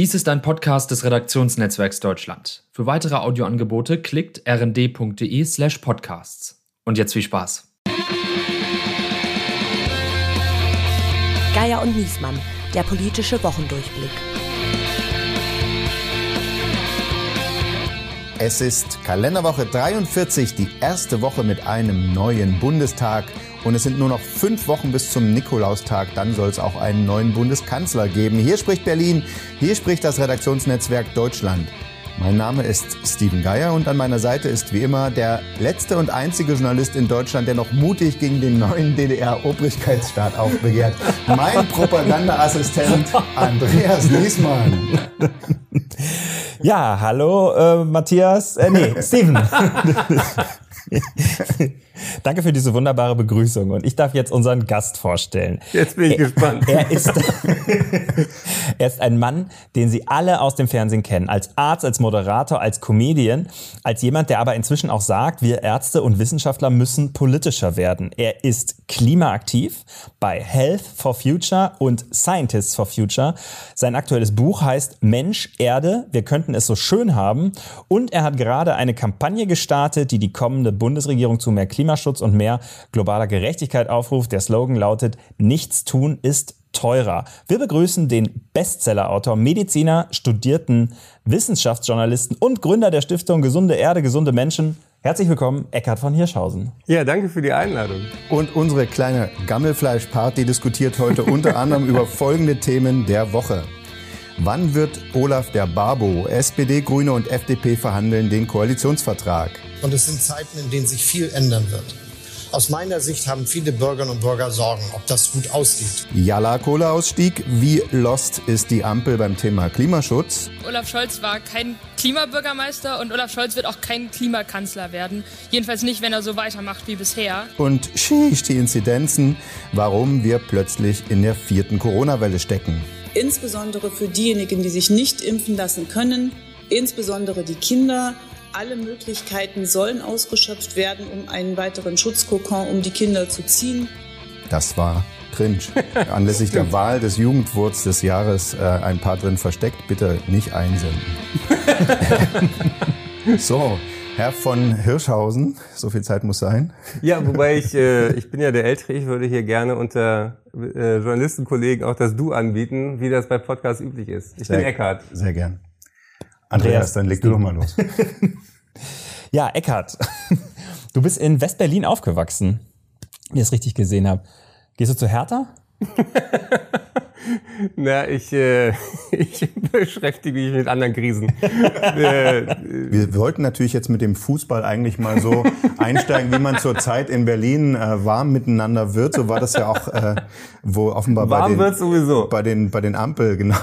Dies ist ein Podcast des Redaktionsnetzwerks Deutschland. Für weitere Audioangebote klickt rnd.de slash podcasts. Und jetzt viel Spaß. Geier und Niesmann, der politische Wochendurchblick. Es ist Kalenderwoche 43, die erste Woche mit einem neuen Bundestag. Und es sind nur noch fünf Wochen bis zum Nikolaustag. Dann soll es auch einen neuen Bundeskanzler geben. Hier spricht Berlin, hier spricht das Redaktionsnetzwerk Deutschland. Mein Name ist Steven Geier und an meiner Seite ist wie immer der letzte und einzige Journalist in Deutschland, der noch mutig gegen den neuen DDR-Obrigkeitsstaat aufbegehrt. Mein Propagandaassistent Andreas Niesmann. Ja, hallo äh, Matthias, äh, nee, Steven. Danke für diese wunderbare Begrüßung und ich darf jetzt unseren Gast vorstellen. Jetzt bin ich er, gespannt. Er ist, er ist ein Mann, den Sie alle aus dem Fernsehen kennen, als Arzt, als Moderator, als Comedian, als jemand, der aber inzwischen auch sagt, wir Ärzte und Wissenschaftler müssen politischer werden. Er ist klimaaktiv bei Health for Future und Scientists for Future. Sein aktuelles Buch heißt Mensch, Erde, wir könnten es so schön haben und er hat gerade eine Kampagne gestartet, die die kommende Bundesregierung zu mehr Klimaschutz und mehr globaler Gerechtigkeit aufruft. Der Slogan lautet, nichts tun ist teurer. Wir begrüßen den Bestsellerautor, Mediziner, studierten Wissenschaftsjournalisten und Gründer der Stiftung Gesunde Erde, gesunde Menschen. Herzlich willkommen, Eckhard von Hirschhausen. Ja, danke für die Einladung. Und unsere kleine Gammelfleischparty diskutiert heute unter anderem über folgende Themen der Woche. Wann wird Olaf der Barbo, SPD, Grüne und FDP verhandeln den Koalitionsvertrag? Und es sind Zeiten, in denen sich viel ändern wird. Aus meiner Sicht haben viele Bürgerinnen und Bürger Sorgen, ob das gut ausgeht. Jala Kohleausstieg. Wie lost ist die Ampel beim Thema Klimaschutz? Olaf Scholz war kein Klimabürgermeister und Olaf Scholz wird auch kein Klimakanzler werden. Jedenfalls nicht, wenn er so weitermacht wie bisher. Und schieß die Inzidenzen, warum wir plötzlich in der vierten Corona-Welle stecken. Insbesondere für diejenigen, die sich nicht impfen lassen können, insbesondere die Kinder, alle Möglichkeiten sollen ausgeschöpft werden, um einen weiteren Schutzkokon um die Kinder zu ziehen. Das war cringe. Anlässlich der Wahl des Jugendwurz des Jahres äh, ein paar drin versteckt. Bitte nicht einsenden. so, Herr von Hirschhausen, so viel Zeit muss sein. Ja, wobei ich, äh, ich bin ja der Ältere, ich würde hier gerne unter äh, Journalistenkollegen auch das Du anbieten, wie das bei Podcasts üblich ist. Ich sehr, bin Eckhard. Sehr gern. Andreas, dann leg du doch mal los. ja, Eckhard, du bist in Westberlin aufgewachsen, wie ich es richtig gesehen habe. Gehst du zu Hertha? Na, ich, äh, ich beschäftige mich mit anderen Krisen. äh, wir wollten natürlich jetzt mit dem Fußball eigentlich mal so einsteigen, wie man zurzeit in Berlin äh, warm miteinander wird. So war das ja auch, äh, wo offenbar warm bei den, bei den bei den Ampel genau.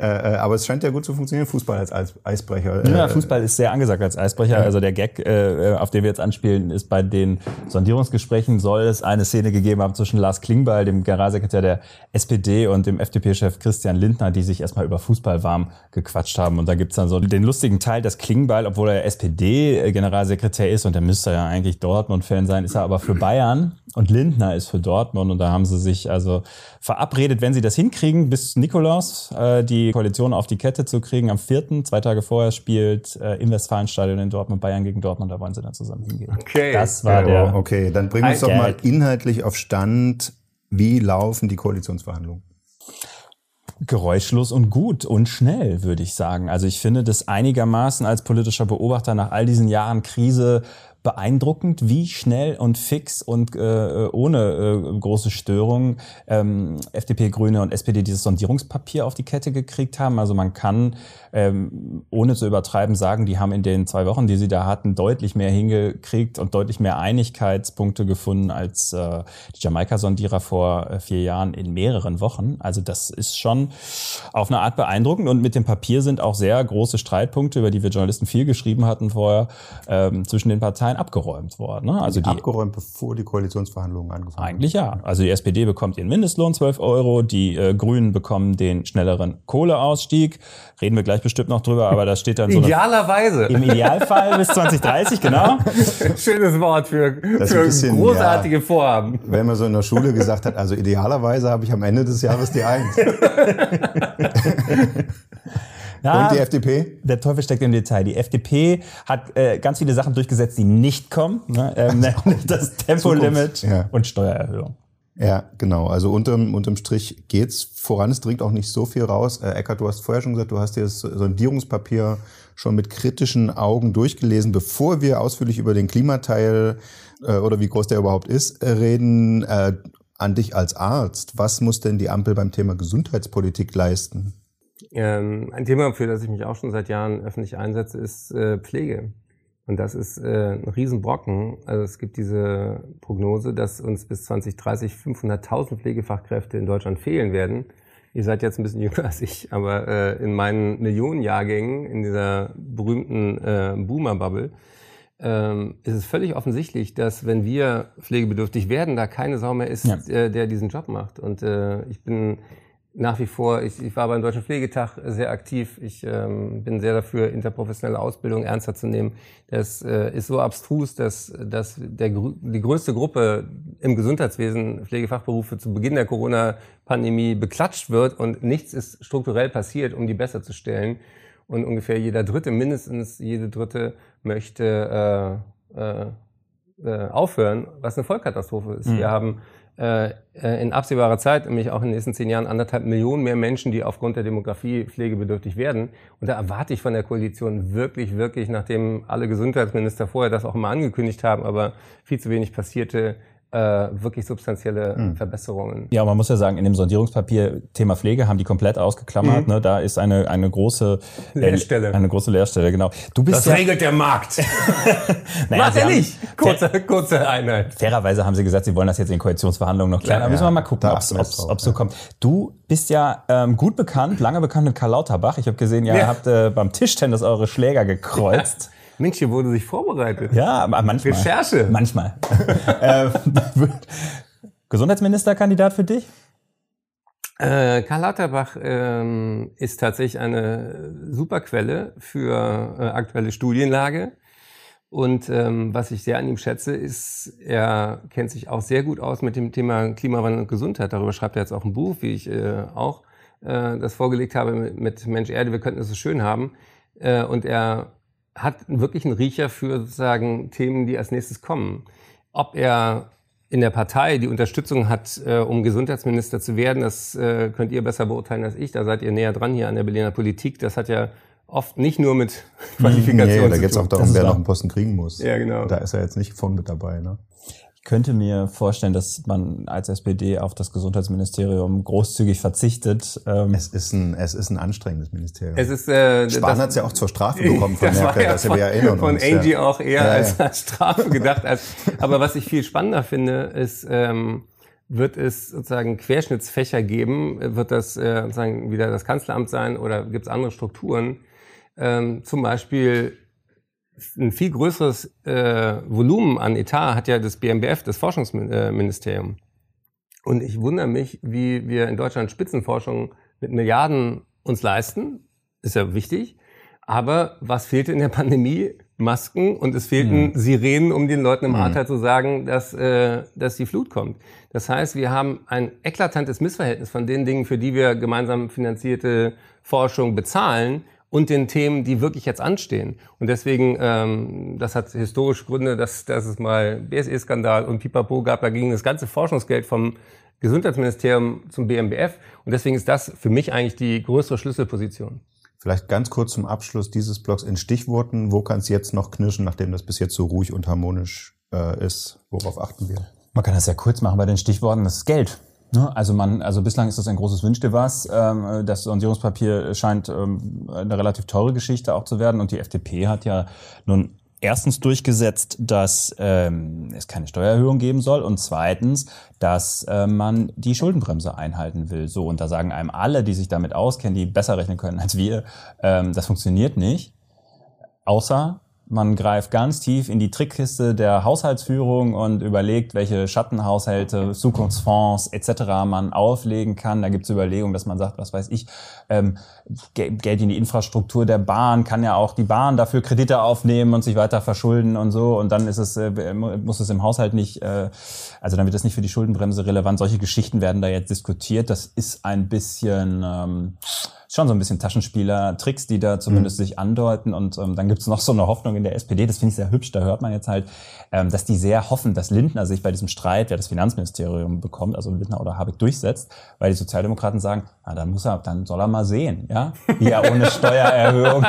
Äh, aber es scheint ja gut zu funktionieren, Fußball als Eisbrecher. Ja, Fußball ist sehr angesagt als Eisbrecher. Ja. Also der Gag, äh, auf den wir jetzt anspielen, ist bei den Sondierungsgesprächen soll es eine Szene gegeben haben zwischen Lars Klingbeil, dem Generalsekretär der SPD und dem FDP-Chef Christian Lindner, die sich erstmal über Fußball warm gequatscht haben. Und da gibt's dann so den lustigen Teil, dass Klingbeil, obwohl er SPD-Generalsekretär ist und der müsste ja eigentlich Dortmund-Fan sein, ist er aber für Bayern und Lindner ist für Dortmund. Und da haben sie sich also verabredet, wenn sie das hinkriegen, bis Nikolaus äh, die Koalition auf die Kette zu kriegen. Am vierten, zwei Tage vorher, spielt äh, im Westfalenstadion in Dortmund Bayern gegen Dortmund. Da wollen sie dann zusammen hingehen. Okay. Das war ja, der. Okay, dann bringen wir uns doch mal inhaltlich auf Stand. Wie laufen die Koalitionsverhandlungen? Geräuschlos und gut und schnell, würde ich sagen. Also ich finde das einigermaßen als politischer Beobachter nach all diesen Jahren Krise beeindruckend, wie schnell und fix und äh, ohne äh, große Störungen ähm, FDP, Grüne und SPD dieses Sondierungspapier auf die Kette gekriegt haben. Also man kann, ähm, ohne zu übertreiben, sagen, die haben in den zwei Wochen, die sie da hatten, deutlich mehr hingekriegt und deutlich mehr Einigkeitspunkte gefunden als äh, die Jamaika-Sondierer vor äh, vier Jahren in mehreren Wochen. Also das ist schon auf eine Art beeindruckend und mit dem Papier sind auch sehr große Streitpunkte, über die wir Journalisten viel geschrieben hatten vorher, ähm, zwischen den Parteien Parteien abgeräumt worden. Ne? Also die abgeräumt, bevor die Koalitionsverhandlungen angefangen haben. Eigentlich ja. Also die SPD bekommt ihren Mindestlohn 12 Euro, die äh, Grünen bekommen den schnelleren Kohleausstieg. Reden wir gleich bestimmt noch drüber, aber das steht dann so. Idealerweise. Im Idealfall bis 2030, genau. Schönes Wort für, für bisschen, großartige ja, Vorhaben. Wenn man so in der Schule gesagt hat, also idealerweise habe ich am Ende des Jahres die Eins. Ja, Und die FDP? Der Teufel steckt im Detail. Die FDP hat äh, ganz viele Sachen durchgesetzt, die nicht kommen. Ne? Ähm, nämlich das Tempolimit ja. und Steuererhöhung. Ja, genau. Also unterm, unterm Strich geht's voran. Es dringt auch nicht so viel raus. Äh, Eckart, du hast vorher schon gesagt, du hast dir das Sondierungspapier schon mit kritischen Augen durchgelesen, bevor wir ausführlich über den Klimateil äh, oder wie groß der überhaupt ist, äh, reden. Äh, an dich als Arzt. Was muss denn die Ampel beim Thema Gesundheitspolitik leisten? Ähm, ein Thema, für das ich mich auch schon seit Jahren öffentlich einsetze, ist äh, Pflege. Und das ist äh, ein Riesenbrocken. Also es gibt diese Prognose, dass uns bis 2030 500.000 Pflegefachkräfte in Deutschland fehlen werden. Ihr seid jetzt ein bisschen jünger als ich, aber äh, in meinen Millionenjahrgängen, in dieser berühmten äh, Boomer-Bubble, ähm, ist es völlig offensichtlich, dass wenn wir pflegebedürftig werden, da keine Sau mehr ist, ja. äh, der diesen Job macht. Und äh, ich bin nach wie vor, ich, ich war beim Deutschen Pflegetag sehr aktiv. Ich ähm, bin sehr dafür, interprofessionelle Ausbildung ernster zu nehmen. Das äh, ist so abstrus, dass, dass der, die größte Gruppe im Gesundheitswesen, Pflegefachberufe, zu Beginn der Corona-Pandemie beklatscht wird und nichts ist strukturell passiert, um die besser zu stellen. Und ungefähr jeder Dritte, mindestens jede Dritte möchte äh, äh, äh aufhören, was eine Vollkatastrophe ist. Mhm. Wir haben in absehbarer Zeit, nämlich auch in den nächsten zehn Jahren, anderthalb Millionen mehr Menschen, die aufgrund der Demografie pflegebedürftig werden. Und da erwarte ich von der Koalition wirklich, wirklich, nachdem alle Gesundheitsminister vorher das auch immer angekündigt haben, aber viel zu wenig passierte, äh, wirklich substanzielle mhm. Verbesserungen. Ja, man muss ja sagen, in dem Sondierungspapier Thema Pflege haben die komplett ausgeklammert. Mhm. Ne? Da ist eine, eine große äh, Leerstelle. Eine große Leerstelle, genau. Du bist das ja, regelt der Markt. naja, Macht er nicht. Kurze, kurze Einheit. Fairerweise haben sie gesagt, sie wollen das jetzt in Koalitionsverhandlungen noch klären. Ja, da müssen wir mal gucken, ob es so kommt. Du bist ja ähm, gut bekannt, lange bekannt mit Karl Lauterbach. Ich habe gesehen, ja, ihr habt äh, beim Tischtennis eure Schläger gekreuzt. Mensch, hier wurde sich vorbereitet. Ja, manchmal. Recherche. Manchmal. äh, Gesundheitsministerkandidat für dich? Äh, Karl Lauterbach ähm, ist tatsächlich eine super Quelle für äh, aktuelle Studienlage. Und ähm, was ich sehr an ihm schätze, ist, er kennt sich auch sehr gut aus mit dem Thema Klimawandel und Gesundheit. Darüber schreibt er jetzt auch ein Buch, wie ich äh, auch äh, das vorgelegt habe mit, mit Mensch Erde, wir könnten es so schön haben. Äh, und er hat wirklich einen Riecher für sozusagen Themen, die als nächstes kommen. Ob er in der Partei die Unterstützung hat, äh, um Gesundheitsminister zu werden, das äh, könnt ihr besser beurteilen als ich. Da seid ihr näher dran hier an der Berliner Politik. Das hat ja oft nicht nur mit Qualifikation nee, da geht es auch darum, wer noch einen Posten kriegen muss. Ja, genau. Da ist er jetzt nicht von mit dabei. Ne? Ich könnte mir vorstellen, dass man als SPD auf das Gesundheitsministerium großzügig verzichtet. Ähm es, ist ein, es ist ein anstrengendes Ministerium. Es ist, äh, Spahn hat es ja auch zur Strafe bekommen von das Merkel, ja dass von, wir erinnern von uns. Von Angie ja. auch eher ja, als, als Strafe gedacht. Als, aber was ich viel spannender finde, ist, ähm, wird es sozusagen Querschnittsfächer geben? Wird das äh, sozusagen wieder das Kanzleramt sein oder gibt es andere Strukturen? Ähm, zum Beispiel ein viel größeres äh, Volumen an Etat hat ja das BMBF, das Forschungsministerium. Und ich wundere mich, wie wir in Deutschland Spitzenforschung mit Milliarden uns leisten. Ist ja wichtig. Aber was fehlte in der Pandemie? Masken und es fehlten mhm. Sirenen, um den Leuten im mhm. Ahrtal zu sagen, dass, äh, dass die Flut kommt. Das heißt, wir haben ein eklatantes Missverhältnis von den Dingen, für die wir gemeinsam finanzierte Forschung bezahlen und den Themen, die wirklich jetzt anstehen. Und deswegen, ähm, das hat historisch Gründe, dass, dass es mal BSE-Skandal und Pipapo gab, da ging das ganze Forschungsgeld vom Gesundheitsministerium zum BMBF. Und deswegen ist das für mich eigentlich die größere Schlüsselposition. Vielleicht ganz kurz zum Abschluss dieses Blogs in Stichworten. Wo kann es jetzt noch knirschen, nachdem das bis jetzt so ruhig und harmonisch äh, ist? Worauf achten wir? Man kann das ja kurz machen bei den Stichworten. Das ist Geld. Ne? Also man, also bislang ist das ein großes Wünschte was. Ähm, das Sondierungspapier scheint ähm, eine relativ teure Geschichte auch zu werden. Und die FDP hat ja nun erstens durchgesetzt, dass ähm, es keine Steuererhöhung geben soll und zweitens, dass man die Schuldenbremse einhalten will. So und da sagen einem alle, die sich damit auskennen, die besser rechnen können als wir, das funktioniert nicht. Außer man greift ganz tief in die Trickkiste der Haushaltsführung und überlegt, welche Schattenhaushalte, Zukunftsfonds etc. man auflegen kann. Da gibt es Überlegungen, dass man sagt, was weiß ich, ähm, Geld in die Infrastruktur der Bahn, kann ja auch die Bahn dafür Kredite aufnehmen und sich weiter verschulden und so. Und dann ist es, äh, muss es im Haushalt nicht, äh, also dann wird es nicht für die Schuldenbremse relevant. Solche Geschichten werden da jetzt diskutiert. Das ist ein bisschen ähm, schon so ein bisschen Taschenspieler-Tricks, die da zumindest mhm. sich andeuten. Und ähm, dann gibt es noch so eine Hoffnung in der SPD, das finde ich sehr hübsch, da hört man jetzt halt, ähm, dass die sehr hoffen, dass Lindner sich bei diesem Streit, wer das Finanzministerium bekommt, also Lindner oder Habeck durchsetzt, weil die Sozialdemokraten sagen, na, dann muss er, dann soll er mal sehen, ja, wie er ohne Steuererhöhung.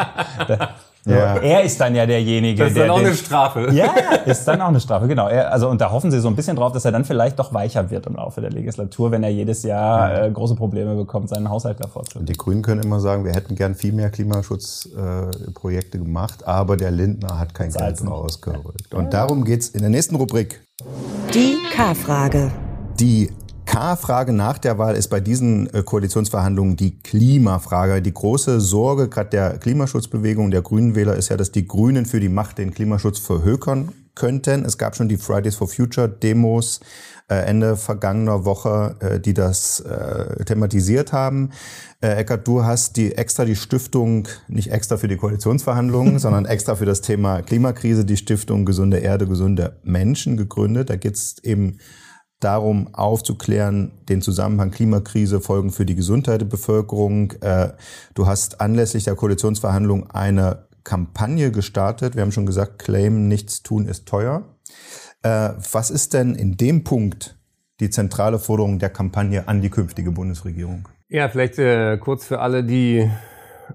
Ja. Er ist dann ja derjenige, der. Das ist dann der, auch eine Strafe. Ja, ist dann auch eine Strafe, genau. Er, also, und da hoffen sie so ein bisschen drauf, dass er dann vielleicht doch weicher wird im Laufe der Legislatur, wenn er jedes Jahr äh, große Probleme bekommt, seinen Haushalt davor zu. Die Grünen können immer sagen, wir hätten gern viel mehr Klimaschutzprojekte äh, gemacht, aber der Lindner hat kein Geld rausgerückt. Und darum geht's in der nächsten Rubrik. Die K-Frage. Die K-Frage nach der Wahl ist bei diesen äh, Koalitionsverhandlungen die Klimafrage. Die große Sorge gerade der Klimaschutzbewegung der Grünen Wähler ist ja, dass die Grünen für die Macht den Klimaschutz verhökern könnten. Es gab schon die Fridays for Future Demos äh, Ende vergangener Woche, äh, die das thematisiert haben. Eckert, du hast die extra die Stiftung, nicht extra für die Koalitionsverhandlungen, sondern extra für das Thema Klimakrise, die Stiftung Gesunde Erde, gesunde Menschen gegründet. Da geht es eben darum aufzuklären, den Zusammenhang Klimakrise, Folgen für die Gesundheit der Bevölkerung. Äh, du hast anlässlich der Koalitionsverhandlung eine Kampagne gestartet. Wir haben schon gesagt, Claim, nichts tun ist teuer. Äh, was ist denn in dem Punkt die zentrale Forderung der Kampagne an die künftige Bundesregierung? Ja, vielleicht äh, kurz für alle, die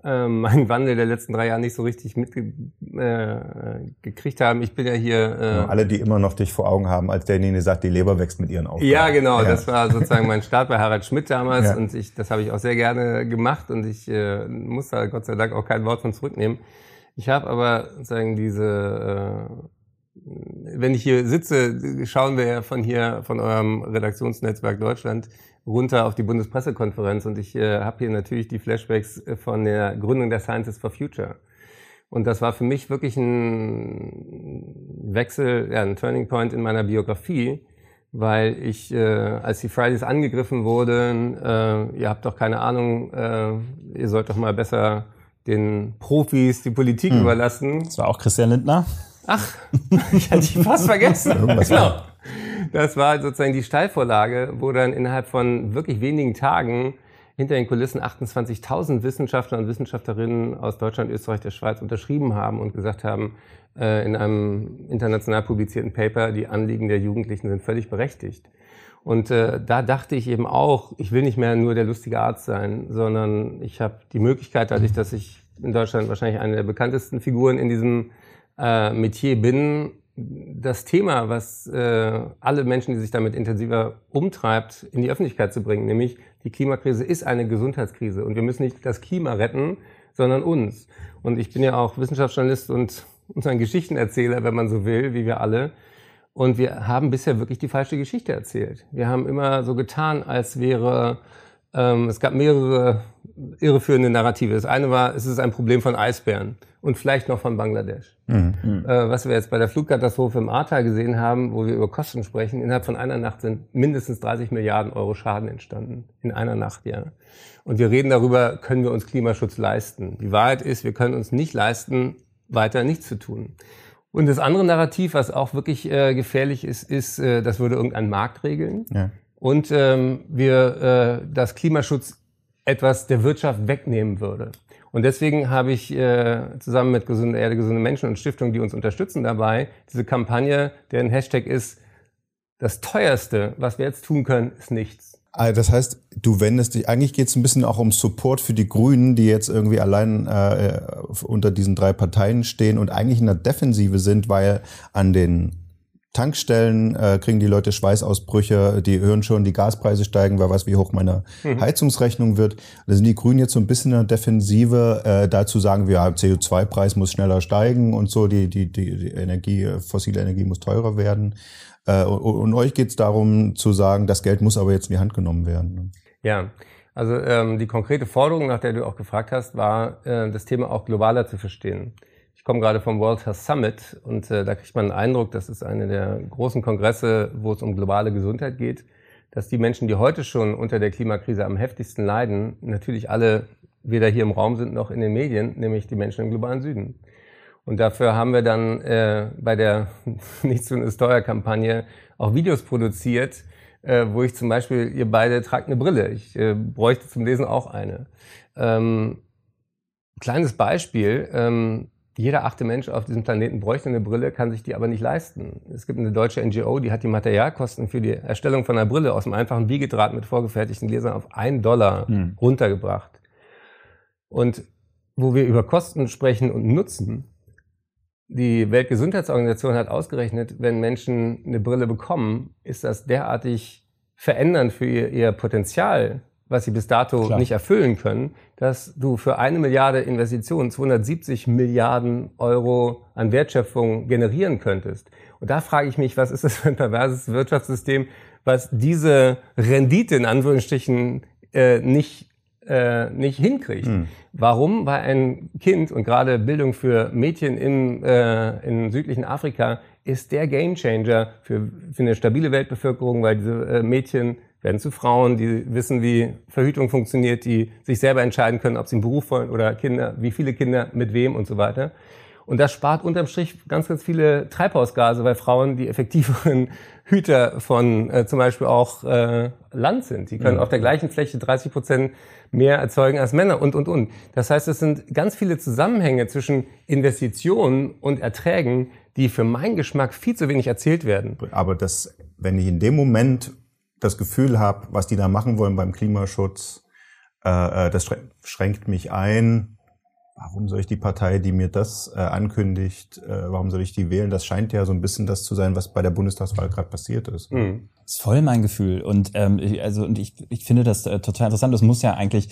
ähm, meinen Wandel der letzten drei Jahre nicht so richtig mitgekriegt äh, haben. Ich bin ja hier. Äh, ja, alle, die immer noch dich vor Augen haben, als derjenige der sagt, die Leber wächst mit ihren Aufgaben. Ja, genau. Ja. Das war sozusagen mein Start bei Harald Schmidt damals ja. und ich, das habe ich auch sehr gerne gemacht und ich äh, muss da Gott sei Dank auch kein Wort von zurücknehmen. Ich habe aber sozusagen diese äh, wenn ich hier sitze, schauen wir ja von hier, von eurem Redaktionsnetzwerk Deutschland, runter auf die Bundespressekonferenz und ich äh, habe hier natürlich die Flashbacks äh, von der Gründung der Scientists for Future. Und das war für mich wirklich ein Wechsel, ja, ein Turning Point in meiner Biografie, weil ich, äh, als die Fridays angegriffen wurden, äh, ihr habt doch keine Ahnung, äh, ihr sollt doch mal besser den Profis die Politik hm. überlassen. Das war auch Christian Lindner. Ach, ich hatte ihn fast vergessen. genau. Das war sozusagen die Steilvorlage, wo dann innerhalb von wirklich wenigen Tagen hinter den Kulissen 28.000 Wissenschaftler und Wissenschaftlerinnen aus Deutschland, Österreich, der Schweiz unterschrieben haben und gesagt haben, äh, in einem international publizierten Paper, die Anliegen der Jugendlichen sind völlig berechtigt. Und äh, da dachte ich eben auch, ich will nicht mehr nur der lustige Arzt sein, sondern ich habe die Möglichkeit, dadurch, dass ich in Deutschland wahrscheinlich eine der bekanntesten Figuren in diesem äh, Metier bin, das Thema, was äh, alle Menschen, die sich damit intensiver umtreibt, in die Öffentlichkeit zu bringen, nämlich die Klimakrise ist eine Gesundheitskrise und wir müssen nicht das Klima retten, sondern uns. Und ich bin ja auch Wissenschaftsjournalist und, ein Geschichtenerzähler, wenn man so will, wie wir alle. Und wir haben bisher wirklich die falsche Geschichte erzählt. Wir haben immer so getan, als wäre ähm, es gab mehrere irreführende Narrative. Das eine war, es ist ein Problem von Eisbären und vielleicht noch von Bangladesch. Mhm. Äh, was wir jetzt bei der Flugkatastrophe im Ahrtal gesehen haben, wo wir über Kosten sprechen, innerhalb von einer Nacht sind mindestens 30 Milliarden Euro Schaden entstanden. In einer Nacht, ja. Und wir reden darüber, können wir uns Klimaschutz leisten? Die Wahrheit ist, wir können uns nicht leisten, weiter nichts zu tun. Und das andere Narrativ, was auch wirklich äh, gefährlich ist, ist, äh, das würde irgendein Markt regeln. Ja und ähm, wir äh, das Klimaschutz etwas der Wirtschaft wegnehmen würde. Und deswegen habe ich äh, zusammen mit Gesunde Erde, gesunde Menschen und Stiftungen, die uns unterstützen dabei, diese Kampagne, deren Hashtag ist, das teuerste, was wir jetzt tun können, ist nichts. Also das heißt, du wendest dich, eigentlich geht es ein bisschen auch um Support für die Grünen, die jetzt irgendwie allein äh, unter diesen drei Parteien stehen und eigentlich in der Defensive sind, weil an den Tankstellen äh, kriegen die Leute Schweißausbrüche, die hören schon, die Gaspreise steigen, wer weiß, wie hoch meine mhm. Heizungsrechnung wird. Da sind die Grünen jetzt so ein bisschen in der Defensive, äh, dazu sagen wir, ja, CO2-Preis muss schneller steigen und so, die, die, die, Energie, fossile Energie muss teurer werden. Äh, und, und euch geht es darum zu sagen, das Geld muss aber jetzt in die Hand genommen werden. Ja, also ähm, die konkrete Forderung, nach der du auch gefragt hast, war, äh, das Thema auch globaler zu verstehen komme gerade vom World Health Summit und äh, da kriegt man einen Eindruck, das ist eine der großen Kongresse, wo es um globale Gesundheit geht, dass die Menschen, die heute schon unter der Klimakrise am heftigsten leiden, natürlich alle weder hier im Raum sind noch in den Medien, nämlich die Menschen im globalen Süden. Und dafür haben wir dann äh, bei der Nichts tun ist teuer Kampagne auch Videos produziert, äh, wo ich zum Beispiel, ihr beide tragt eine Brille. Ich äh, bräuchte zum Lesen auch eine. Ähm, kleines Beispiel. Ähm, jeder achte Mensch auf diesem Planeten bräuchte eine Brille, kann sich die aber nicht leisten. Es gibt eine deutsche NGO, die hat die Materialkosten für die Erstellung von einer Brille aus einem einfachen Biegedraht mit vorgefertigten Gläsern auf einen Dollar hm. runtergebracht. Und wo wir über Kosten sprechen und Nutzen, die Weltgesundheitsorganisation hat ausgerechnet, wenn Menschen eine Brille bekommen, ist das derartig verändernd für ihr, ihr Potenzial, was sie bis dato Klar. nicht erfüllen können, dass du für eine Milliarde Investitionen 270 Milliarden Euro an Wertschöpfung generieren könntest. Und da frage ich mich, was ist das für ein perverses Wirtschaftssystem, was diese Rendite in Anführungsstrichen äh, nicht äh, nicht hinkriegt. Mhm. Warum? Weil ein Kind und gerade Bildung für Mädchen im, äh, in südlichen Afrika ist der Gamechanger für, für eine stabile Weltbevölkerung, weil diese äh, Mädchen werden zu Frauen, die wissen, wie Verhütung funktioniert, die sich selber entscheiden können, ob sie einen Beruf wollen oder Kinder, wie viele Kinder, mit wem und so weiter. Und das spart unterm Strich ganz, ganz viele Treibhausgase, weil Frauen die effektiveren Hüter von äh, zum Beispiel auch äh, Land sind. Die können mhm. auf der gleichen Fläche 30 Prozent mehr erzeugen als Männer und, und, und. Das heißt, es sind ganz viele Zusammenhänge zwischen Investitionen und Erträgen, die für meinen Geschmack viel zu wenig erzählt werden. Aber das, wenn ich in dem Moment das Gefühl habe, was die da machen wollen beim Klimaschutz, äh, äh das schränkt mich ein, warum soll ich die Partei, die mir das äh, ankündigt, äh, warum soll ich die wählen? Das scheint ja so ein bisschen das zu sein, was bei der Bundestagswahl gerade passiert ist. Mhm. Das ist voll mein Gefühl. Und ähm, ich, also und ich, ich finde das äh, total interessant. Das muss ja eigentlich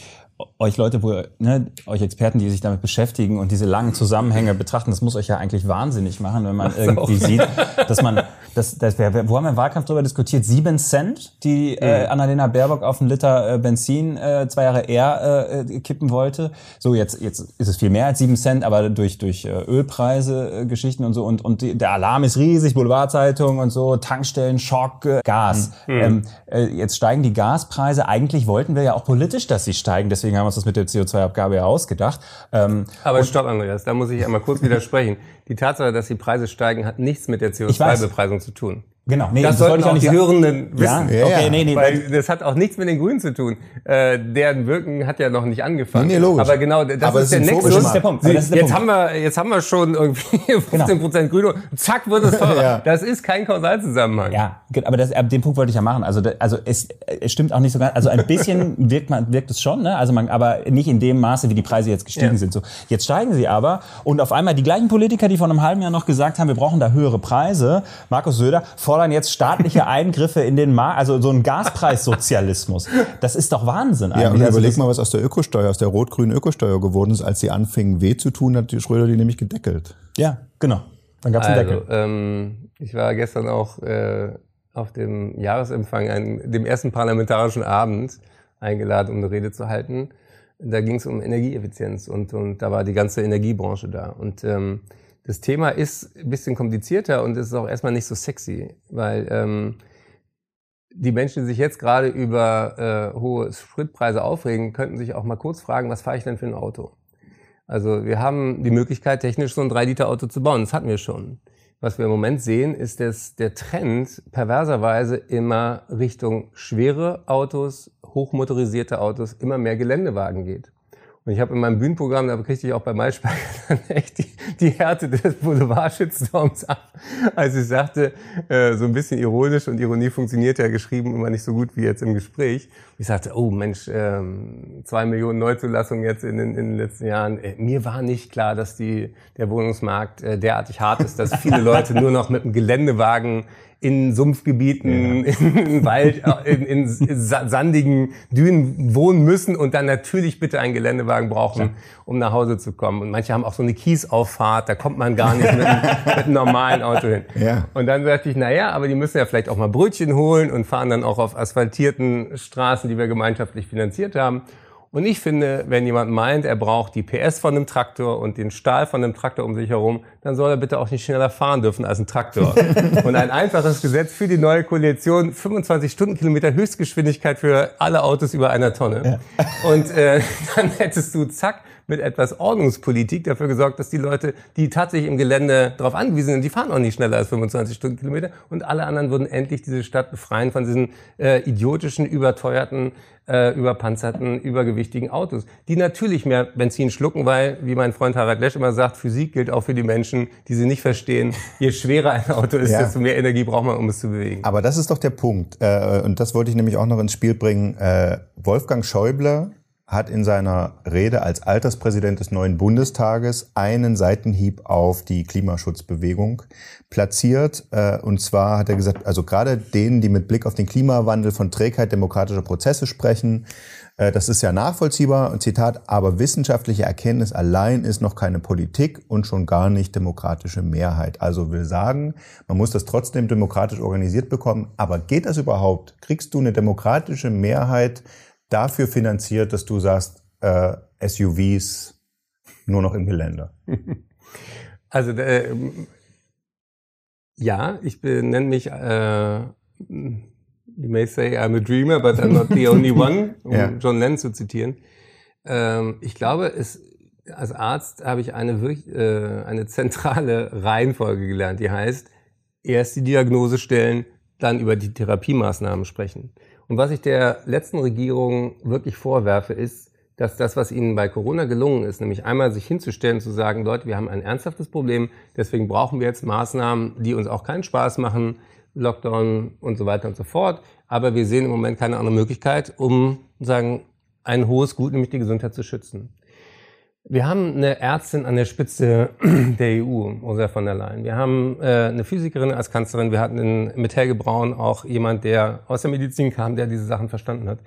euch Leute, wo ne, euch Experten, die sich damit beschäftigen und diese langen Zusammenhänge betrachten, das muss euch ja eigentlich wahnsinnig machen, wenn man irgendwie sieht, dass man, das, das, wo haben wir im Wahlkampf darüber diskutiert? Sieben Cent, die äh, Annalena Baerbock auf einen Liter äh, Benzin äh, zwei Jahre eher äh, kippen wollte. So jetzt jetzt ist es viel mehr als sieben Cent, aber durch durch äh, Ölpreise, äh, Geschichten und so und und die, der Alarm ist riesig, Boulevardzeitung und so, Tankstellen, Schock, äh, Gas. Mhm. Ähm, äh, jetzt steigen die Gaspreise. Eigentlich wollten wir ja auch politisch, dass sie steigen. Deswegen deswegen haben wir uns das mit der CO2-Abgabe ja ausgedacht. Ähm, Aber stopp, Andreas, da muss ich einmal kurz widersprechen. Die Tatsache, dass die Preise steigen, hat nichts mit der CO2-Bepreisung zu tun. Genau, nee, das, das sollten auch, auch die Hörenden wissen. Ja, okay, nee, nee, Weil das hat auch nichts mit den Grünen zu tun. Äh, deren Wirken hat ja noch nicht angefangen. Nee, nee, logisch. Aber genau, das, Aber ist, der Nexus. Das ist der Punkt. jetzt Punkt. haben wir, jetzt haben wir schon irgendwie 15 Prozent genau. Grüne. Zack, wird es teurer. ja. Das ist kein Kausalzusammenhang. Ja, aber das, den Punkt wollte ich ja machen. Also, also es, es stimmt auch nicht so ganz. Also ein bisschen wirkt man, wirkt es schon, ne? Also man, aber nicht in dem Maße, wie die Preise jetzt gestiegen ja. sind. So, jetzt steigen sie aber und auf einmal die gleichen Politiker, die vor einem halben Jahr noch gesagt haben, wir brauchen da höhere Preise, Markus Söder, fordern jetzt staatliche Eingriffe in den Markt, also so ein Gaspreissozialismus. Das ist doch Wahnsinn eigentlich. Ja, und also überleg mal, was aus der Ökosteuer, aus der rot-grünen Ökosteuer geworden ist, als sie anfingen weh zu tun, hat die Schröder die nämlich gedeckelt. Ja, genau. Dann gab's einen also, Deckel. Ähm, ich war gestern auch äh, auf dem Jahresempfang, ein, dem ersten parlamentarischen Abend eingeladen, um eine Rede zu halten. Da ging es um Energieeffizienz und, und da war die ganze Energiebranche da. Und ähm, das Thema ist ein bisschen komplizierter und ist auch erstmal nicht so sexy, weil ähm, die Menschen, die sich jetzt gerade über äh, hohe Spritpreise aufregen, könnten sich auch mal kurz fragen, was fahre ich denn für ein Auto? Also wir haben die Möglichkeit, technisch so ein 3-Liter-Auto zu bauen. Das hatten wir schon. Was wir im Moment sehen, ist, dass der Trend perverserweise immer Richtung schwere Autos, hochmotorisierte Autos, immer mehr Geländewagen geht. Und ich habe in meinem Bühnenprogramm, da kriegte ich auch bei Maischberger dann echt die, die Härte des Boulevard-Shitstorms ab, als ich sagte, äh, so ein bisschen ironisch und Ironie funktioniert ja geschrieben immer nicht so gut wie jetzt im Gespräch. Ich sagte, oh Mensch, ähm, zwei Millionen Neuzulassungen jetzt in, in, in den letzten Jahren. Äh, mir war nicht klar, dass die, der Wohnungsmarkt äh, derartig hart ist, dass viele Leute nur noch mit einem Geländewagen in Sumpfgebieten, ja. in Wald, äh, in, in, sandigen Dünen wohnen müssen und dann natürlich bitte einen Geländewagen brauchen, ja. um nach Hause zu kommen. Und manche haben auch so eine Kiesauffahrt, da kommt man gar nicht mit, mit einem normalen Auto hin. Ja. Und dann dachte ich, na ja, aber die müssen ja vielleicht auch mal Brötchen holen und fahren dann auch auf asphaltierten Straßen, die wir gemeinschaftlich finanziert haben. Und ich finde, wenn jemand meint, er braucht die PS von einem Traktor und den Stahl von einem Traktor um sich herum, dann soll er bitte auch nicht schneller fahren dürfen als ein Traktor. und ein einfaches Gesetz für die neue Koalition, 25 Stundenkilometer Höchstgeschwindigkeit für alle Autos über einer Tonne. Ja. Und äh, dann hättest du, zack, mit etwas Ordnungspolitik dafür gesorgt, dass die Leute, die tatsächlich im Gelände darauf angewiesen sind, die fahren auch nicht schneller als 25 Stundenkilometer und alle anderen würden endlich diese Stadt befreien von diesen äh, idiotischen, überteuerten äh, überpanzerten, übergewichtigen Autos, die natürlich mehr Benzin schlucken, weil, wie mein Freund Harald Lesch immer sagt, Physik gilt auch für die Menschen, die sie nicht verstehen. Je schwerer ein Auto ist, ja. desto mehr Energie braucht man, um es zu bewegen. Aber das ist doch der Punkt. Äh, und das wollte ich nämlich auch noch ins Spiel bringen. Äh, Wolfgang Schäuble hat in seiner Rede als Alterspräsident des neuen Bundestages einen Seitenhieb auf die Klimaschutzbewegung platziert. Äh, und zwar hat er gesagt, also gerade denen, die mit Blick auf den Klimawandel von Trägheit demokratischer Prozesse sprechen, äh, das ist ja nachvollziehbar. Zitat, aber wissenschaftliche Erkenntnis allein ist noch keine Politik und schon gar nicht demokratische Mehrheit. Also will sagen, man muss das trotzdem demokratisch organisiert bekommen. Aber geht das überhaupt? Kriegst du eine demokratische Mehrheit dafür finanziert, dass du sagst, äh, SUVs nur noch im Gelände? Also äh, ja, ich nenne mich, äh, you may say I'm a dreamer, but I'm not the only one, um ja. John Lennon zu zitieren. Ähm, ich glaube, es, als Arzt habe ich eine wirklich äh, eine zentrale Reihenfolge gelernt, die heißt, erst die Diagnose stellen, dann über die Therapiemaßnahmen sprechen. Und was ich der letzten Regierung wirklich vorwerfe, ist, dass das, was ihnen bei Corona gelungen ist, nämlich einmal sich hinzustellen, zu sagen, Leute, wir haben ein ernsthaftes Problem, deswegen brauchen wir jetzt Maßnahmen, die uns auch keinen Spaß machen, Lockdown und so weiter und so fort. Aber wir sehen im Moment keine andere Möglichkeit, um sagen, ein hohes Gut, nämlich die Gesundheit zu schützen. Wir haben eine Ärztin an der Spitze der EU, Ursula von der Leyen. Wir haben äh, eine Physikerin als Kanzlerin. Wir hatten in, mit Helge Braun auch jemand, der aus der Medizin kam, der diese Sachen verstanden hat.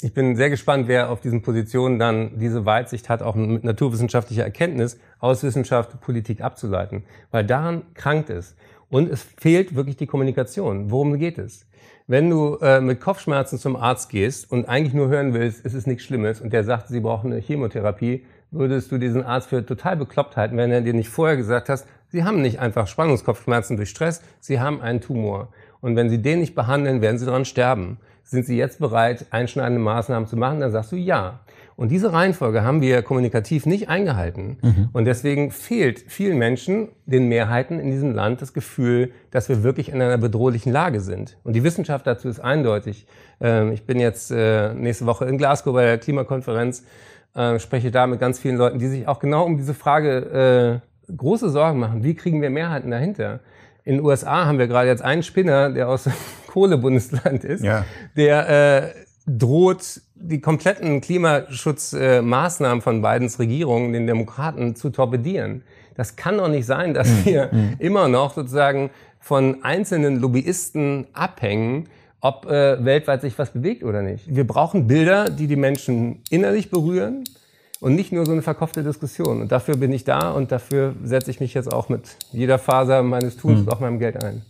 Ich bin sehr gespannt, wer auf diesen Positionen dann diese Weitsicht hat, auch mit naturwissenschaftlicher Erkenntnis aus Wissenschaft Politik abzuleiten. Weil daran krankt es. Und es fehlt wirklich die Kommunikation. Worum geht es? Wenn du äh, mit Kopfschmerzen zum Arzt gehst und eigentlich nur hören willst, es ist nichts Schlimmes und der sagt, sie brauchen eine Chemotherapie, würdest du diesen Arzt für total bekloppt halten, wenn er dir nicht vorher gesagt hast, sie haben nicht einfach Spannungskopfschmerzen durch Stress, sie haben einen Tumor. Und wenn sie den nicht behandeln, werden sie daran sterben. Sind sie jetzt bereit, einschneidende Maßnahmen zu machen? Dann sagst du ja. Und diese Reihenfolge haben wir kommunikativ nicht eingehalten. Mhm. Und deswegen fehlt vielen Menschen, den Mehrheiten in diesem Land, das Gefühl, dass wir wirklich in einer bedrohlichen Lage sind. Und die Wissenschaft dazu ist eindeutig. Ähm, ich bin jetzt äh, nächste Woche in Glasgow bei der Klimakonferenz äh, spreche da mit ganz vielen Leuten, die sich auch genau um diese Frage äh, große Sorgen machen. Wie kriegen wir Mehrheiten dahinter? In den USA haben wir gerade jetzt einen Spinner, der aus Kohlebundesland ist, ja. der äh, droht, die kompletten Klimaschutzmaßnahmen äh, von Bidens Regierung, den Demokraten, zu torpedieren. Das kann doch nicht sein, dass mhm. wir mhm. immer noch sozusagen von einzelnen Lobbyisten abhängen, ob äh, weltweit sich was bewegt oder nicht. Wir brauchen Bilder, die die Menschen innerlich berühren und nicht nur so eine verkopfte Diskussion. Und dafür bin ich da und dafür setze ich mich jetzt auch mit jeder Faser meines Tuns mhm. und auch meinem Geld ein.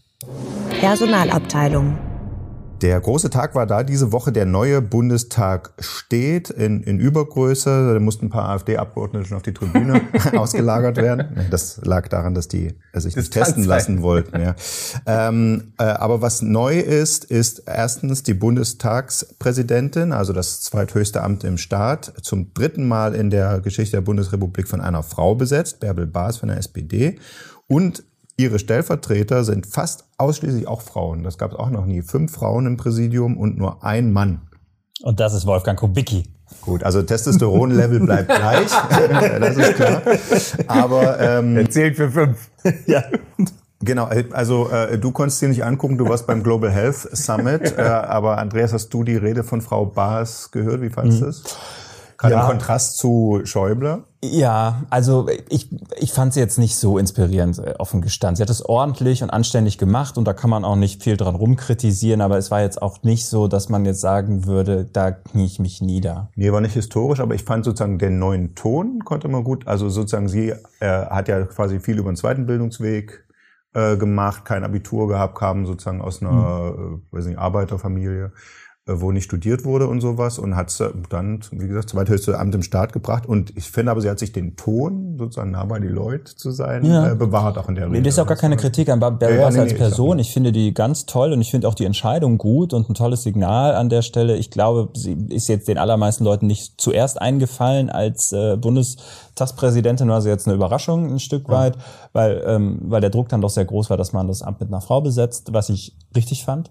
Personalabteilung. Der große Tag war da diese Woche. Der neue Bundestag steht in, in Übergröße. Da mussten ein paar AfD-Abgeordnete schon auf die Tribüne ausgelagert werden. Das lag daran, dass die äh, sich nicht testen lassen wollten. Ja. Ähm, äh, aber was neu ist, ist erstens die Bundestagspräsidentin, also das zweithöchste Amt im Staat, zum dritten Mal in der Geschichte der Bundesrepublik von einer Frau besetzt, Bärbel Baas von der SPD. Und Ihre Stellvertreter sind fast ausschließlich auch Frauen. Das gab es auch noch nie. Fünf Frauen im Präsidium und nur ein Mann. Und das ist Wolfgang Kubicki. Gut, also Testosteronlevel bleibt gleich, das ist klar. Aber ähm, er zählt für fünf. ja. Genau, also äh, du konntest dir nicht angucken, du warst beim Global Health Summit, äh, aber Andreas, hast du die Rede von Frau Baas gehört? Wie fandest du mhm. es? Gerade ja. im Kontrast zu Schäuble? Ja, also ich, ich fand sie jetzt nicht so inspirierend, äh, offen gestanden. Sie hat es ordentlich und anständig gemacht und da kann man auch nicht viel dran rumkritisieren, aber es war jetzt auch nicht so, dass man jetzt sagen würde, da knie ich mich nieder. Nee, war nicht historisch, aber ich fand sozusagen den neuen Ton konnte man gut, also sozusagen sie äh, hat ja quasi viel über den zweiten Bildungsweg äh, gemacht, kein Abitur gehabt, kam sozusagen aus einer, hm. äh, weiß nicht, Arbeiterfamilie äh, wo nicht studiert wurde und sowas und hat dann, wie gesagt, zweithöchste Amt im Staat gebracht. Und ich finde aber, sie hat sich den Ton, sozusagen nah bei die Leute zu sein, Ja. äh, bewahrt auch in der Rede. Das ist auch gar keine Kritik an Barbara Ja, ja, nee, als nee, Person. Ich finde die ganz toll und ich finde auch die Entscheidung gut und ein tolles Signal an der Stelle. Ich glaube, sie ist jetzt den allermeisten Leuten nicht zuerst eingefallen als äh, Bundestagspräsidentin, war sie jetzt eine Überraschung ein Stück weit, weil, ähm, weil der Druck dann doch sehr groß war, dass man das Amt mit einer Frau besetzt, was ich richtig fand.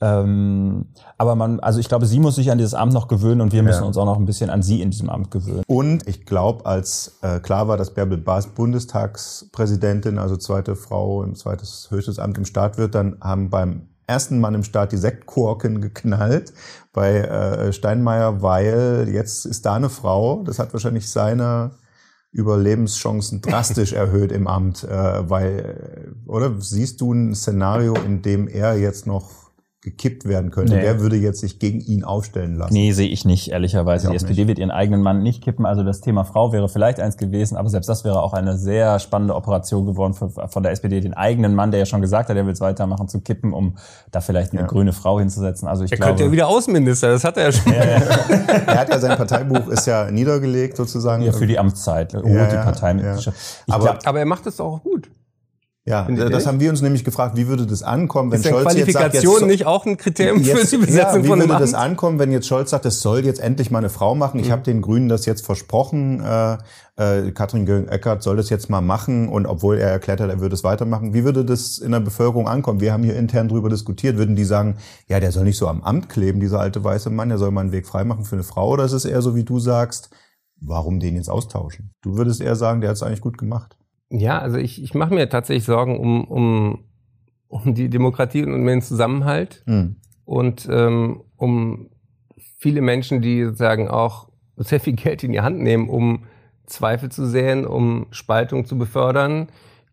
Ähm, aber man, also ich glaube, sie muss sich an dieses Amt noch gewöhnen und wir müssen uns auch noch ein bisschen an sie in diesem Amt gewöhnen. Und ich glaube, als äh, klar war, dass Bärbel Baas Bundestagspräsidentin, also zweite Frau im zweites höchstes Amt im Staat wird, dann haben beim ersten Mann im Staat die Sektkorken geknallt bei äh, Steinmeier, weil jetzt ist da eine Frau, das hat wahrscheinlich seine Überlebenschancen drastisch erhöht im Amt, äh, weil, oder siehst du ein Szenario, in dem er jetzt noch gekippt werden könnte? Nee. Wer würde jetzt sich gegen ihn aufstellen lassen? Nee, sehe ich nicht, ehrlicherweise. Ich Die SPD wird ihren eigenen Mann nicht kippen. Also das Thema Frau wäre vielleicht eins gewesen, aber selbst das wäre auch eine sehr spannende Operation geworden von, von der SPD, den eigenen Mann, der ja schon gesagt hat, er will es weitermachen, zu kippen, um da vielleicht eine Ja. grüne Frau hinzusetzen. Also ich Er glaube, könnte ja wieder Außenminister, das hat er ja schon. Er hat ja sein Parteibuch ist ja niedergelegt sozusagen. ja, für die Amtszeit, ruht Ja, die ja, Parteimitgliedschaft. Ich Aber- glaub, Aber er macht es auch gut. Ja, das nicht? haben wir uns nämlich gefragt, wie würde das ankommen, wenn Ist Scholz jetzt sagt, Qualifikation jetzt, nicht auch ein Kriterium für jetzt, die Besetzung ja, wie von einem würde das ankommen, wenn jetzt Scholz sagt, es soll jetzt endlich mal eine Frau machen? Ich Mhm. habe den Grünen das jetzt versprochen. Äh, äh, Katrin Göring-Eckardt soll das jetzt mal machen und obwohl er erklärt hat, er würde es weitermachen, wie würde das in der Bevölkerung ankommen? Wir haben hier intern drüber diskutiert. Würden die sagen, ja, der soll nicht so am Amt kleben, dieser alte weiße Mann, der soll mal einen Weg freimachen für eine Frau? Oder ist es eher so, wie du sagst, warum den jetzt austauschen? Du würdest eher sagen, der hat es eigentlich gut gemacht. Ja, also ich, ich mache mir tatsächlich Sorgen um, um, um die Demokratie und um den Zusammenhalt Hm. und ähm, um viele Menschen, die sozusagen auch sehr viel Geld in die Hand nehmen, um Zweifel zu säen, um Spaltung zu befördern,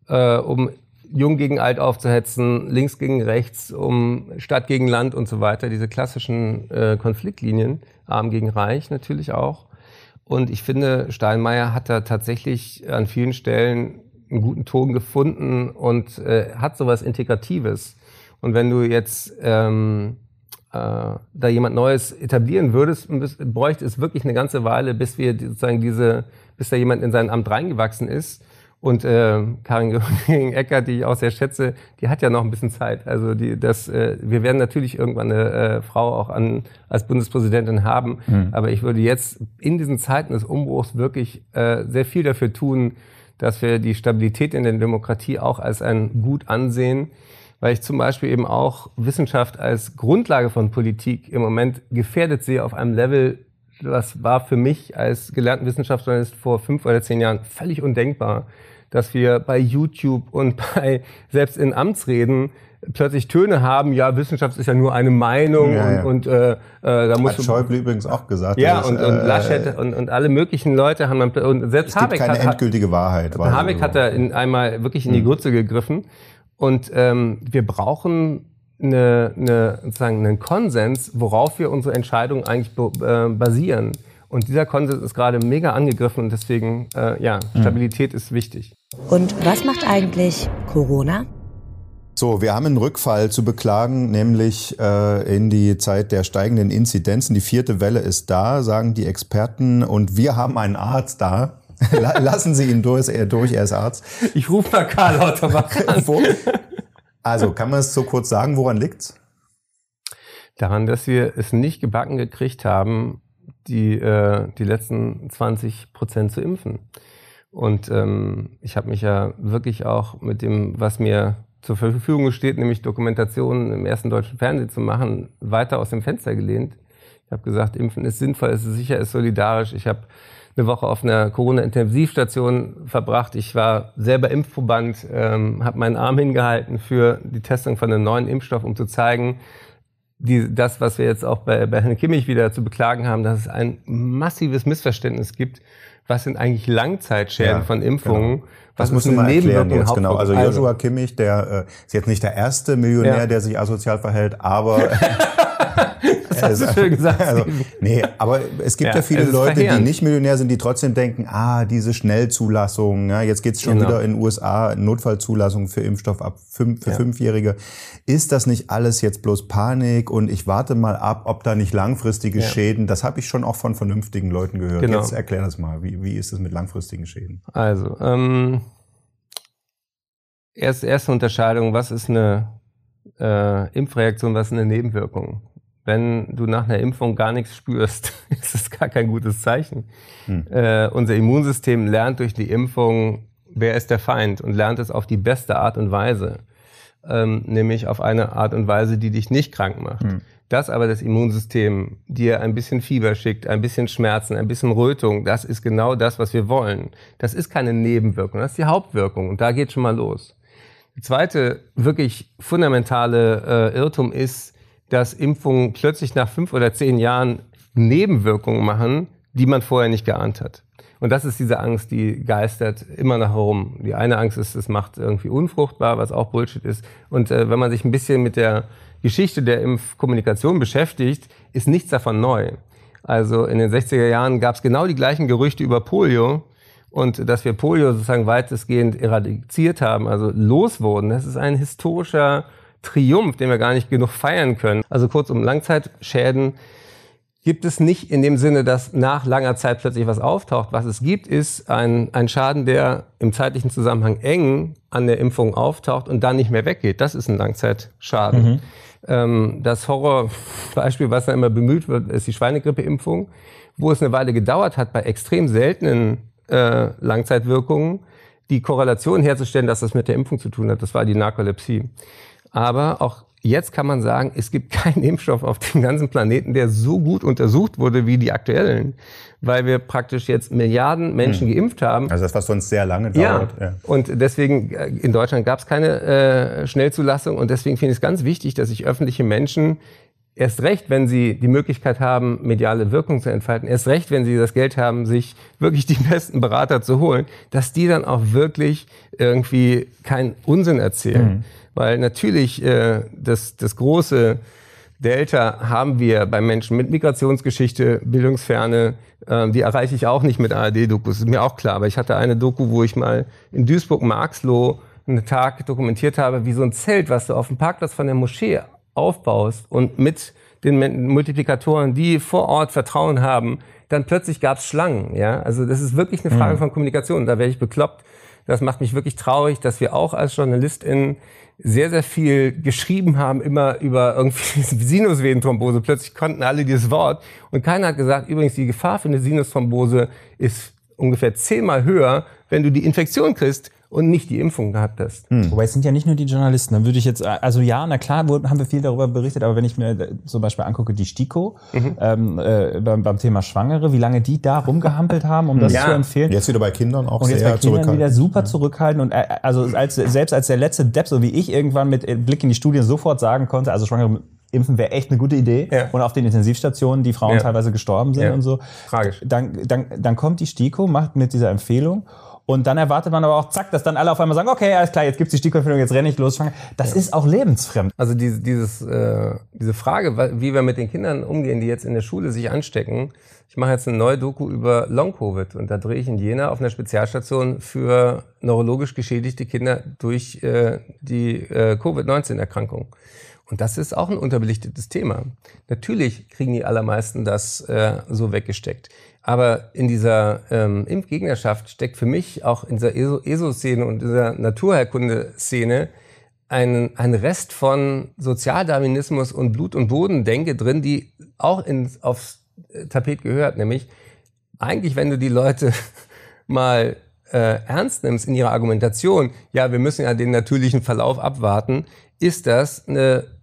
äh, um Jung gegen Alt aufzuhetzen, links gegen rechts, um Stadt gegen Land und so weiter. Diese klassischen äh, Konfliktlinien, arm gegen reich natürlich auch. Und ich finde, Steinmeier hat da tatsächlich an vielen Stellen einen guten Ton gefunden und äh, hat sowas Integratives. Und wenn du jetzt ähm, äh, da jemand Neues etablieren würdest, bräuchte es wirklich eine ganze Weile, bis wir sozusagen diese, bis da jemand in sein Amt reingewachsen ist. Und äh, Karin Göring-Eckert, die ich auch sehr schätze, die hat ja noch ein bisschen Zeit. Also die, das, äh, wir werden natürlich irgendwann eine äh, Frau auch an, als Bundespräsidentin haben. Aber ich würde jetzt in diesen Zeiten des Umbruchs wirklich äh, sehr viel dafür tun, dass wir die Stabilität in der Demokratie auch als ein Gut ansehen, weil ich zum Beispiel eben auch Wissenschaft als Grundlage von Politik im Moment gefährdet sehe auf einem Level, das war für mich als gelernten Wissenschaftler vor fünf oder zehn Jahren völlig undenkbar, dass wir bei YouTube und bei selbst in Amtsreden plötzlich Töne haben, ja, Wissenschaft ist ja nur eine Meinung Ja, ja. und, und äh, äh, da musst Hat Schäuble übrigens auch gesagt. ja, dass es, und, und äh, Laschet und, und alle möglichen Leute haben dann, und selbst Es gibt Habeck keine hat, endgültige Wahrheit. war Habeck so. hat da in einmal wirklich in die Grütze gegriffen. Und ähm, wir brauchen eine, eine, sozusagen einen Konsens, worauf wir unsere Entscheidungen eigentlich äh, basieren. Und dieser Konsens ist gerade mega angegriffen und deswegen, äh, ja, Stabilität ist wichtig. Und was macht eigentlich Corona? So, wir haben einen Rückfall zu beklagen, nämlich äh, in die Zeit der steigenden Inzidenzen. Die vierte Welle ist da, sagen die Experten, und wir haben einen Arzt da. La- Lassen Sie ihn durch, er, durch, er ist Arzt. Ich rufe mal Karl Lauterbach an. Also, kann man es so kurz sagen, woran liegt's? Daran, dass wir es nicht gebacken gekriegt haben, die, äh, die letzten 20 Prozent zu impfen. Und ähm, ich habe mich ja wirklich auch mit dem, was mir zur Verfügung steht, nämlich Dokumentationen im ersten deutschen Fernsehen zu machen, weiter aus dem Fenster gelehnt. Ich habe gesagt, Impfen ist sinnvoll, es ist sicher, es ist solidarisch. Ich habe eine Woche auf einer Corona-Intensivstation verbracht. Ich war selber Impfverband, ähm, habe meinen Arm hingehalten für die Testung von einem neuen Impfstoff, um zu zeigen, die, das, was wir jetzt auch bei, bei Herrn Kimmich wieder zu beklagen haben, dass es ein massives Missverständnis gibt. Was sind eigentlich Langzeitschäden Ja, von Impfungen? Das Was du eine mal erklären jetzt, genau. Also? Joshua Kimmich, der äh, ist jetzt nicht der erste Millionär, Ja. der sich asozial verhält, aber Das hast du schön gesagt. Also, nee, aber es gibt ja, Ja, viele es Leute, verheerend. die nicht Millionär sind, die trotzdem denken, ah, diese Schnellzulassung, ja, jetzt geht's schon Genau. wieder in den USA, Notfallzulassung für Impfstoff ab fünf, für Ja. Fünfjährige. Ist das nicht alles jetzt bloß Panik und ich warte mal ab, ob da nicht langfristige Ja. Schäden, das habe ich schon auch von vernünftigen Leuten gehört. Genau. Jetzt erklär das mal, wie, wie ist es mit langfristigen Schäden? Also, ähm, erst, erste Unterscheidung, was ist eine äh, Impfreaktion, was ist eine Nebenwirkung? Wenn du nach einer Impfung gar nichts spürst, ist das gar kein gutes Zeichen. Äh, unser Immunsystem lernt durch die Impfung, wer ist der Feind und lernt es auf die beste Art und Weise. Ähm, nämlich auf eine Art und Weise, die dich nicht krank macht. Dass aber das Immunsystem dir ein bisschen Fieber schickt, ein bisschen Schmerzen, ein bisschen Rötung, das ist genau das, was wir wollen. Das ist keine Nebenwirkung, das ist die Hauptwirkung und da geht schon mal los. Die zweite wirklich fundamentale äh, Irrtum ist, dass Impfungen plötzlich nach fünf oder zehn Jahren Nebenwirkungen machen, die man vorher nicht geahnt hat. Und das ist diese Angst, die geistert immer noch herum. Die eine Angst ist, es macht irgendwie unfruchtbar, was auch Bullshit ist. Und äh, wenn man sich ein bisschen mit der Geschichte der Impfkommunikation beschäftigt, ist nichts davon neu. Also in den 60er Jahren gab es genau die gleichen Gerüchte über Polio. Und dass wir Polio sozusagen weitestgehend eradiziert haben, also los wurden, das ist ein historischer Triumph, den wir gar nicht genug feiern können. Also kurzum, Langzeitschäden gibt es nicht in dem Sinne, dass nach langer Zeit plötzlich was auftaucht. Was es gibt, ist ein, ein Schaden, der im zeitlichen Zusammenhang eng an der Impfung auftaucht und dann nicht mehr weggeht. Das ist ein Langzeitschaden. Ähm, das Horrorbeispiel, was da immer bemüht wird, ist die Schweinegrippeimpfung, wo es eine Weile gedauert hat, bei extrem seltenen äh, Langzeitwirkungen die Korrelation herzustellen, dass das mit der Impfung zu tun hat. Das war die Narkolepsie. Aber auch jetzt kann man sagen, es gibt keinen Impfstoff auf dem ganzen Planeten, der so gut untersucht wurde wie die aktuellen, weil wir praktisch jetzt Milliarden Menschen geimpft haben. Also das, was sonst sehr lange Ja. dauert. Ja. und deswegen äh, in Deutschland gab es keine äh, Schnellzulassung und deswegen finde ich es ganz wichtig, dass sich öffentliche Menschen erst recht, wenn sie die Möglichkeit haben, mediale Wirkung zu entfalten, erst recht, wenn sie das Geld haben, sich wirklich die besten Berater zu holen, dass die dann auch wirklich irgendwie keinen Unsinn erzählen. Weil natürlich äh, das, das große Delta haben wir bei Menschen mit Migrationsgeschichte, Bildungsferne, ähm, die erreiche ich auch nicht mit ARD-Dokus, ist mir auch klar. Aber ich hatte eine Doku, wo ich mal in Duisburg-Marxloh einen Tag dokumentiert habe, wie so ein Zelt, was du auf dem Parkplatz von der Moschee aufbaust und mit den Multiplikatoren, die vor Ort Vertrauen haben, dann plötzlich gab es Schlangen. Ja? Also das ist wirklich eine Frage von Kommunikation. Da wäre ich bekloppt. Das macht mich wirklich traurig, dass wir auch als JournalistInnen sehr, sehr viel geschrieben haben, immer über irgendwie Sinusvenenthrombose. Plötzlich konnten alle dieses Wort und keiner hat gesagt, übrigens die Gefahr für eine Sinusthrombose ist ungefähr zehnmal höher, wenn du die Infektion kriegst und nicht die Impfung gehabt hast. Wobei es sind ja nicht nur die Journalisten. Dann würde ich jetzt, also ja, na klar, haben wir viel darüber berichtet, aber wenn ich mir äh, zum Beispiel angucke, die STIKO ähm, äh, beim, beim Thema Schwangere, wie lange die da rumgehampelt haben, um das Ja. zu empfehlen. Jetzt wieder bei Kindern auch Und jetzt sehr bei Kindern wieder super zurückhaltend und äh, also als, selbst als der letzte Depp, so wie ich irgendwann mit äh, Blick in die Studien sofort sagen konnte, also Schwangere impfen wäre echt eine gute Idee Ja. und auf den Intensivstationen die Frauen Ja. teilweise gestorben sind Ja. und so. Tragisch. Dann, dann, dann kommt die STIKO, macht mit dieser Empfehlung und dann erwartet man aber auch, zack, dass dann alle auf einmal sagen, okay, alles klar, jetzt gibt's die STIKO-Empfehlung, jetzt renne ich los. Das ist auch lebensfremd. Also diese, dieses, äh, diese Frage, wie wir mit den Kindern umgehen, die jetzt in der Schule sich anstecken. Ich mache jetzt eine neue Doku über Long-Covid und da drehe ich in Jena auf einer Spezialstation für neurologisch geschädigte Kinder durch äh, die äh, Covid-19-Erkrankung. Und das ist auch ein unterbelichtetes Thema. Natürlich kriegen die allermeisten das äh, so weggesteckt. Aber in dieser ähm, Impfgegnerschaft steckt für mich auch in dieser ESO- ESO-Szene und dieser Naturheilkunde-Szene ein, ein Rest von Sozialdarwinismus und Blut- und Bodendenke drin, die auch ins, aufs Tapet gehört. Nämlich eigentlich, wenn du die Leute mal äh, ernst nimmst in ihrer Argumentation, ja, wir müssen ja den natürlichen Verlauf abwarten, ist das eine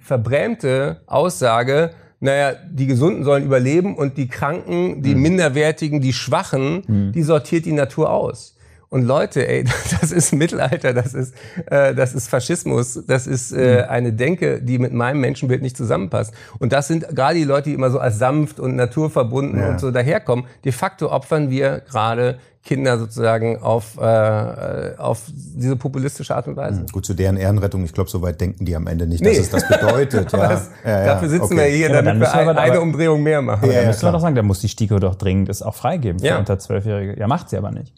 verbrämte Aussage, naja, die Gesunden sollen überleben und die Kranken, die Minderwertigen, die Schwachen, die sortiert die Natur aus. Und Leute, ey, das ist Mittelalter, das ist, äh, das ist Faschismus, das ist äh, mhm. eine Denke, die mit meinem Menschenbild nicht zusammenpasst. Und das sind gerade die Leute, die immer so als sanft und naturverbunden ja. und so daherkommen. De facto opfern wir gerade Kinder sozusagen auf, äh, auf diese populistische Art und Weise. Gut, zu deren Ehrenrettung, ich glaube, so weit denken die am Ende nicht, dass nee. es das bedeutet. ja. Das, ja, ja. Dafür sitzen okay. wir hier, damit wir ein, eine Umdrehung mehr machen. Ja, ja, müssen wir doch sagen, da muss die STIKO doch dringend es auch freigeben für unter Zwölfjährige. Ja, macht sie aber nicht.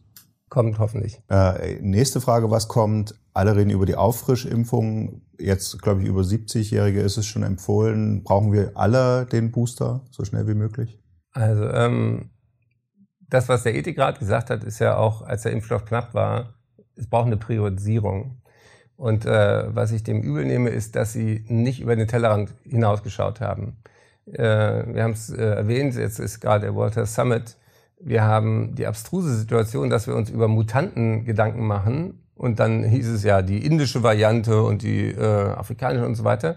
Kommt hoffentlich. Äh, nächste Frage, was kommt? Alle reden über die Auffrischimpfung. Jetzt, glaube ich, über 70-Jährige ist es schon empfohlen. Brauchen wir alle den Booster so schnell wie möglich? Also ähm, das, was der Ethikrat gesagt hat, ist ja auch, als der Impfstoff knapp war, es braucht eine Priorisierung. Und äh, was ich dem übel nehme, ist, dass sie nicht über den Tellerrand hinausgeschaut haben. Äh, wir haben es äh, erwähnt, jetzt ist gerade der Walter Summit. Wir haben die abstruse Situation, dass wir uns über Mutanten Gedanken machen. Und dann hieß es ja die indische Variante und die äh, afrikanische und so weiter.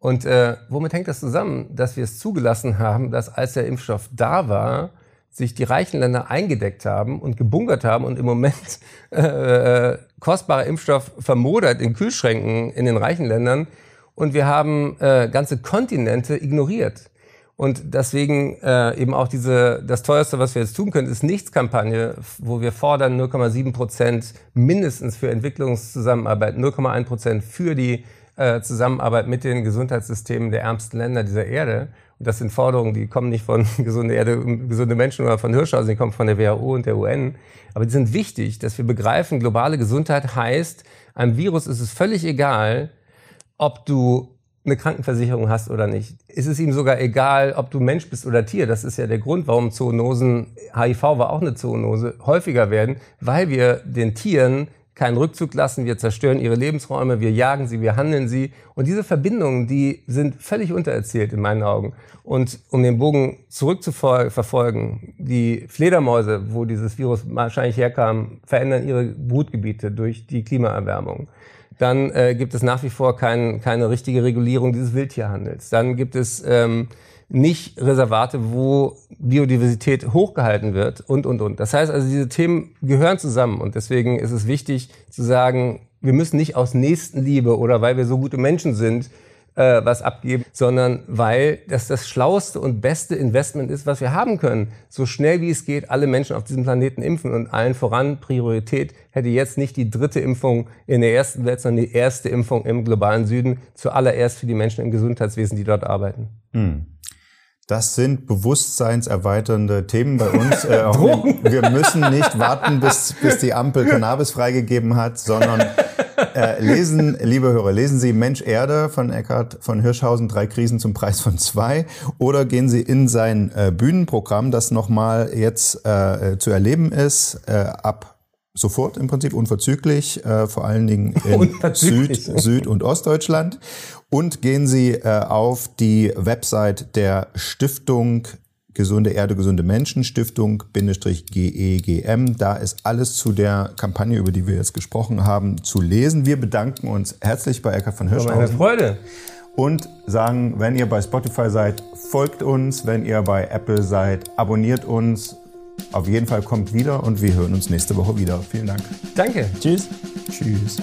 Und äh, womit hängt das zusammen, dass wir es zugelassen haben, dass als der Impfstoff da war, sich die reichen Länder eingedeckt haben und gebunkert haben und im Moment äh, kostbarer Impfstoff vermodert in Kühlschränken in den reichen Ländern und wir haben äh, ganze Kontinente ignoriert. Und deswegen äh, eben auch diese, das teuerste, was wir jetzt tun können, ist Nichtskampagne, wo wir fordern 0,7 Prozent mindestens für Entwicklungszusammenarbeit, 0,1 Prozent für die äh, Zusammenarbeit mit den Gesundheitssystemen der ärmsten Länder dieser Erde. Und das sind Forderungen, die kommen nicht von gesunde Erde, gesunde Menschen oder von Hirschhausen, die kommen von der WHO und der UN. Aber die sind wichtig, dass wir begreifen, globale Gesundheit heißt, einem Virus ist es völlig egal, ob du eine Krankenversicherung hast oder nicht. Ist es ihm sogar egal, ob du Mensch bist oder Tier. Das ist ja der Grund, warum Zoonosen, HIV war auch eine Zoonose, häufiger werden, weil wir den Tieren keinen Rückzug lassen, wir zerstören ihre Lebensräume, wir jagen sie, wir handeln sie. Und diese Verbindungen, die sind völlig untererzählt in meinen Augen. Und um den Bogen zurückzuverfolgen, die Fledermäuse, wo dieses Virus wahrscheinlich herkam, verändern ihre Brutgebiete durch die Klimaerwärmung. Dann äh, gibt es nach wie vor kein, keine richtige Regulierung dieses Wildtierhandels. Dann gibt es ähm, nicht Reservate, wo Biodiversität hochgehalten wird und, und, und. Das heißt also, diese Themen gehören zusammen und deswegen ist es wichtig zu sagen, wir müssen nicht aus Nächstenliebe oder weil wir so gute Menschen sind, äh, was abgeben, sondern weil das das schlauste und beste Investment ist, was wir haben können. So schnell wie es geht, alle Menschen auf diesem Planeten impfen und allen voran Priorität hätte jetzt nicht die dritte Impfung in der ersten Welt, sondern die erste Impfung im globalen Süden, zuallererst für die Menschen im Gesundheitswesen, die dort arbeiten. Hm. Das sind bewusstseinserweiternde Themen bei uns. Äh, wir müssen nicht warten, bis, bis die Ampel Cannabis freigegeben hat, sondern äh, lesen, liebe Hörer, lesen Sie Mensch Erde von Eckhard von Hirschhausen, drei Krisen zum Preis von zwei, oder gehen Sie in sein äh, Bühnenprogramm, das nochmal jetzt äh, zu erleben ist, äh, ab sofort im Prinzip unverzüglich, äh, vor allen Dingen in Süd, Süd- und Ostdeutschland. Und gehen Sie äh, auf die Website der Stiftung Gesunde Erde, gesunde Menschen, Stiftung GEGM. Da ist alles zu der Kampagne, über die wir jetzt gesprochen haben, zu lesen. Wir bedanken uns herzlich bei Eckhard von Hirschhausen. Meine Freude. Und sagen, wenn ihr bei Spotify seid, folgt uns. Wenn ihr bei Apple seid, abonniert uns auf jeden Fall kommt wieder und wir hören uns nächste Woche wieder. Vielen Dank. Danke. Tschüss. Tschüss.